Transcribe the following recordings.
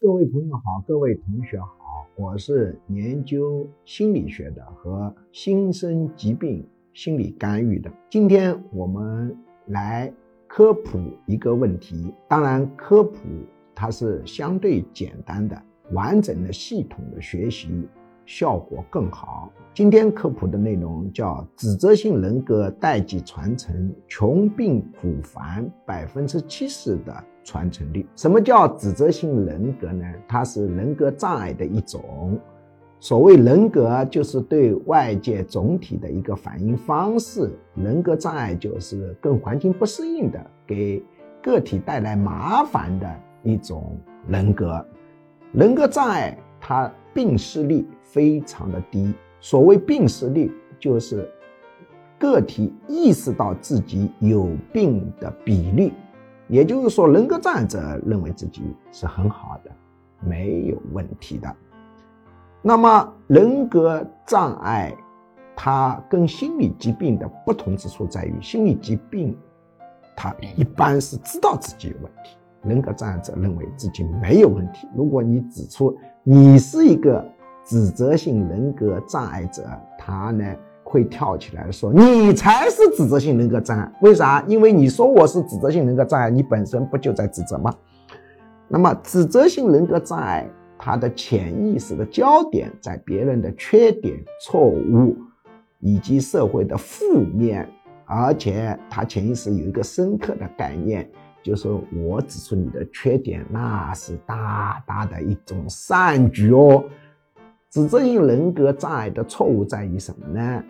各位朋友好，各位同学好，我是研究心理学的和新生疾病心理干预的。今天我们来科普一个问题，当然科普它是相对简单的，完整的、系统的学习效果更好。今天科普的内容叫指责性人格代际传承，穷病苦烦百分之七十的。传承率。什么叫指责性人格呢？它是人格障碍的一种。所谓人格，就是对外界总体的一个反应方式。人格障碍就是跟环境不适应的，给个体带来麻烦的一种人格。人格障碍它病逝率非常的低。所谓病逝率，就是个体意识到自己有病的比率。也就是说，人格障碍者认为自己是很好的，没有问题的。那么，人格障碍它跟心理疾病的不同之处在于，心理疾病它一般是知道自己有问题，人格障碍者认为自己没有问题。如果你指出你是一个指责性人格障碍者，他呢？会跳起来说：“你才是指责性人格障碍，为啥？因为你说我是指责性人格障碍，你本身不就在指责吗？那么，指责性人格障碍，它的潜意识的焦点在别人的缺点、错误以及社会的负面，而且他潜意识有一个深刻的概念，就是我指出你的缺点，那是大大的一种善举哦。指责性人格障碍的错误在于什么呢？”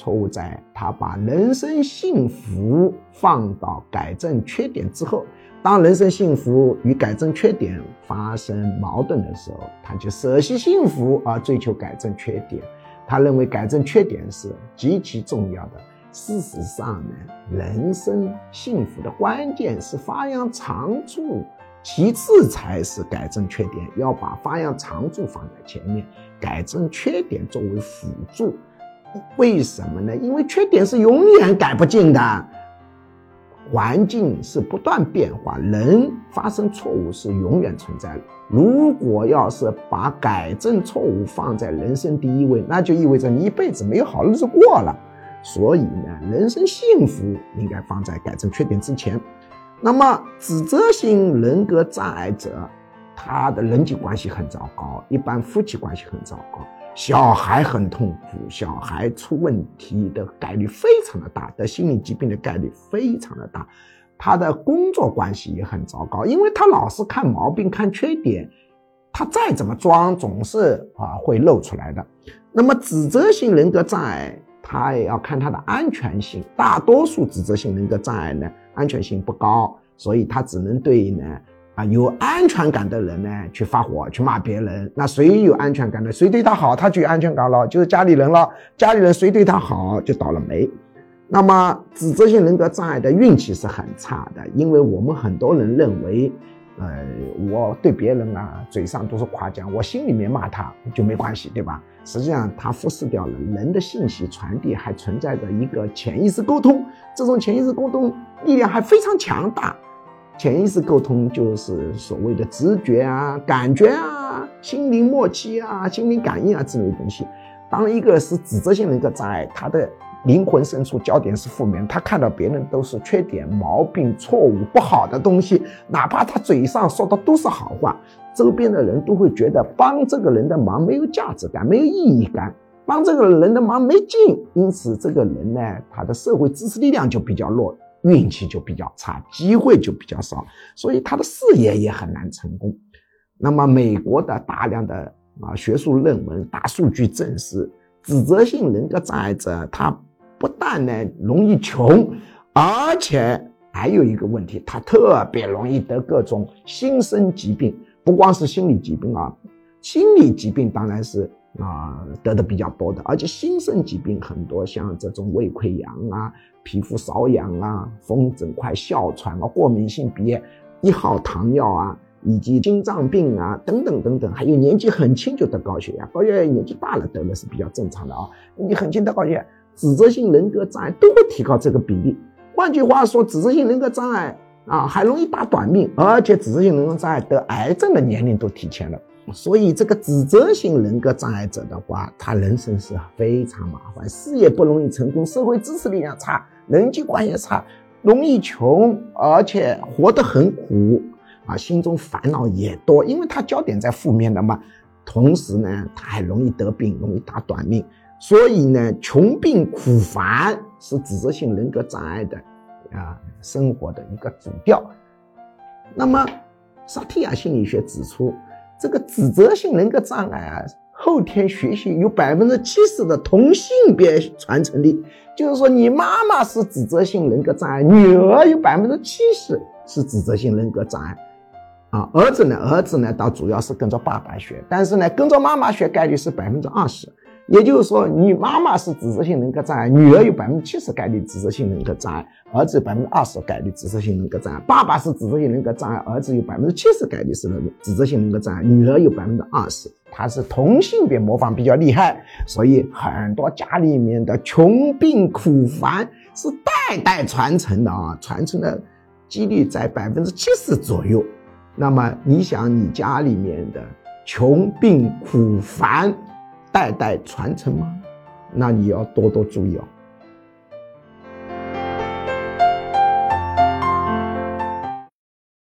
错误在他把人生幸福放到改正缺点之后，当人生幸福与改正缺点发生矛盾的时候，他就舍弃幸福而追求改正缺点。他认为改正缺点是极其重要的。事实上呢，人生幸福的关键是发扬长处，其次才是改正缺点。要把发扬长处放在前面，改正缺点作为辅助。为什么呢？因为缺点是永远改不尽的，环境是不断变化，人发生错误是永远存在的。如果要是把改正错误放在人生第一位，那就意味着你一辈子没有好日子过了。所以呢，人生幸福应该放在改正缺点之前。那么，指责型人格障碍者，他的人际关系很糟糕，一般夫妻关系很糟糕。小孩很痛苦，小孩出问题的概率非常的大，得心理疾病的概率非常的大。他的工作关系也很糟糕，因为他老是看毛病、看缺点，他再怎么装，总是啊会露出来的。那么指责性人格障碍，他也要看他的安全性。大多数指责性人格障碍呢，安全性不高，所以他只能对应呢。有安全感的人呢，去发火去骂别人，那谁有安全感呢？谁对他好，他就有安全感了，就是家里人了。家里人谁对他好，就倒了霉。那么指责性人格障碍的运气是很差的，因为我们很多人认为，呃，我对别人啊，嘴上都是夸奖，我心里面骂他就没关系，对吧？实际上他忽视掉了人的信息传递还存在着一个潜意识沟通，这种潜意识沟通力量还非常强大。潜意识沟通就是所谓的直觉啊、感觉啊、心灵默契啊、心灵感应啊之类的东西。当一个是指责性人格障碍，他的灵魂深处焦点是负面，他看到别人都是缺点、毛病、错误、不好的东西，哪怕他嘴上说的都是好话，周边的人都会觉得帮这个人的忙没有价值感、没有意义感，帮这个人的忙没劲，因此这个人呢，他的社会支持力量就比较弱。运气就比较差，机会就比较少，所以他的事业也很难成功。那么，美国的大量的啊学术论文、大数据证实，指责性人格障碍者他不但呢容易穷，而且还有一个问题，他特别容易得各种心身疾病，不光是心理疾病啊，心理疾病当然是。啊，得的比较多的，而且新生疾病很多，像这种胃溃疡啊、皮肤瘙痒啊、风疹块、哮喘啊、过敏性鼻炎、一号糖尿啊，以及心脏病啊等等等等，还有年纪很轻就得高血压，高血压年纪大了得了是比较正常的啊。你很轻得高血压，指责性人格障碍都会提高这个比例。换句话说，指责性人格障碍啊，还容易打短命，而且自责性人格障碍得癌症的年龄都提前了。所以这个指责性人格障碍者的话，他人生是非常麻烦，事业不容易成功，社会支持力量差，人际关系差，容易穷，而且活得很苦啊，心中烦恼也多，因为他焦点在负面的嘛。同时呢，他还容易得病，容易打短命。所以呢，穷病苦烦是指责性人格障碍的啊生活的一个主调。那么，萨提亚心理学指出。这个指责性人格障碍啊，后天学习有百分之七十的同性别传承力，就是说你妈妈是指责性人格障碍，女儿有百分之七十是指责性人格障碍，啊，儿子呢，儿子呢倒主要是跟着爸爸学，但是呢，跟着妈妈学概率是百分之二十。也就是说，你妈妈是自责性人格障碍，女儿有百分之七十概率自责性人格障碍，儿子有百分之二十概率自责性人格障碍。爸爸是自责性人格障碍，儿子有百分之七十概率是自责性人格障碍，女儿有百分之二十。他是同性别模仿比较厉害，所以很多家里面的穷病苦烦是代代传承的啊，传承的几率在百分之七十左右。那么你想，你家里面的穷病苦烦？代代传承吗？那你要多多注意哦。